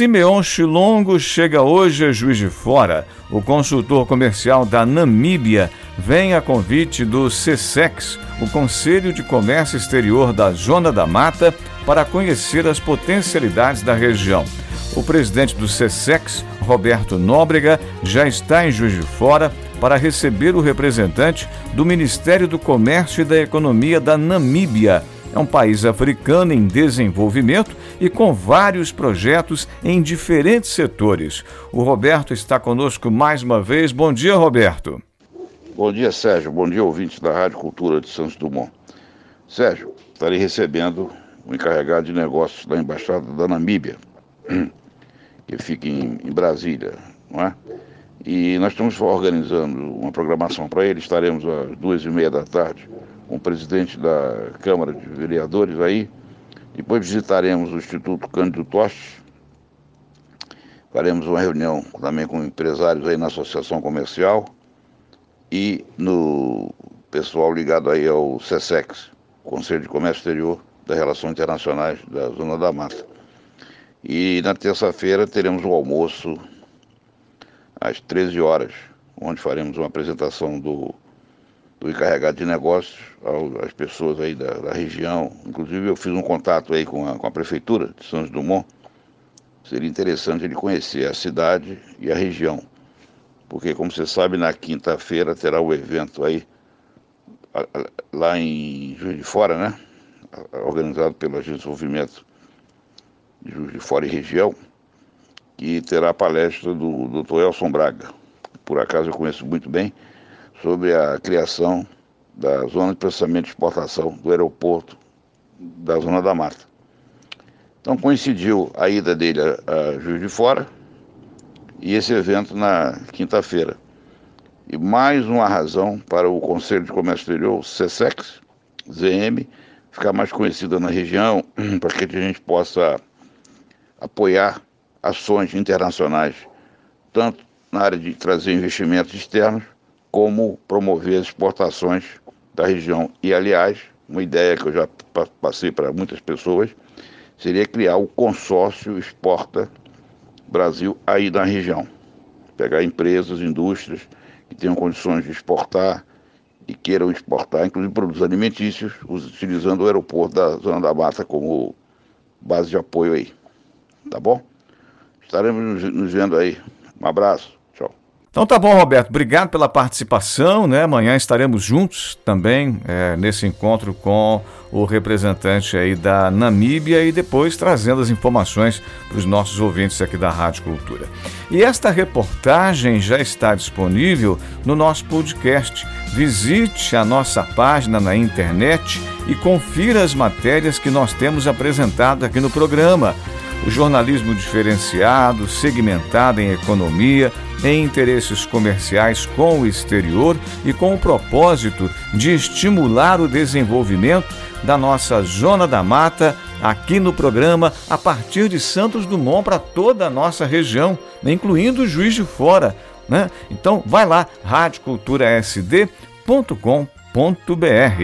Simeon Chilongo chega hoje a Juiz de Fora. O consultor comercial da Namíbia vem a convite do CSEX, o Conselho de Comércio Exterior da Zona da Mata, para conhecer as potencialidades da região. O presidente do CSEX, Roberto Nóbrega, já está em Juiz de Fora para receber o representante do Ministério do Comércio e da Economia da Namíbia é um país africano em desenvolvimento e com vários projetos em diferentes setores. O Roberto está conosco mais uma vez. Bom dia, Roberto. Bom dia, Sérgio. Bom dia, ouvintes da Rádio Cultura de Santos Dumont. Sérgio, estarei recebendo o encarregado de negócios da Embaixada da Namíbia, que fica em, em Brasília, não é? E nós estamos organizando uma programação para ele. Estaremos às duas e meia da tarde com o presidente da Câmara de Vereadores aí. Depois visitaremos o Instituto Cândido Toste. Faremos uma reunião também com empresários aí na Associação Comercial e no pessoal ligado aí ao CSEX, Conselho de Comércio Exterior das Relações Internacionais da Zona da Mata. E na terça-feira teremos o almoço às 13 horas, onde faremos uma apresentação do do encarregado de negócios às pessoas aí da, da, região. Inclusive eu fiz um contato aí com a, com a prefeitura de Santos Dumont. Seria interessante ele conhecer a cidade e a região. Porque, como você sabe, na quinta-feira terá o evento aí, lá em Juiz de Fora, né? Organizado pelo Agência de Desenvolvimento de Juiz de Fora e Região, que terá a palestra do Dr. Elson Braga. Por acaso eu conheço muito bem sobre a criação da zona de processamento de exportação do aeroporto da Zona da Mata. Então coincidiu a ida dele a, a Juiz de Fora e esse evento na quinta-feira. E mais uma razão para o Conselho de Comércio Exterior, o CSEX, ZM, ficar mais conhecida na região, para que a gente possa apoiar ações internacionais, tanto na área de trazer investimentos externos, como promover as exportações da região. E, aliás, uma ideia que eu já passei para muitas pessoas seria criar o consórcio Exporta Brasil aí na região. Pegar empresas, indústrias que tenham condições de exportar e queiram exportar, inclusive produtos alimentícios, utilizando o aeroporto da Zona da Mata como base de apoio aí. Tá bom? Estaremos nos vendo aí. Um abraço. Então tá bom, Roberto. Obrigado pela participação. Né? Amanhã estaremos juntos também é, nesse encontro com o representante aí da Namíbia e depois trazendo as informações para os nossos ouvintes aqui da Rádio Cultura. E esta reportagem já está disponível no nosso podcast. Visite a nossa página na internet e confira as matérias que nós temos apresentado aqui no programa. O jornalismo diferenciado, segmentado em economia em interesses comerciais com o exterior e com o propósito de estimular o desenvolvimento da nossa Zona da Mata aqui no programa a partir de Santos Dumont para toda a nossa região, incluindo o Juiz de Fora. Né? Então vai lá, radioculturasd.com.br.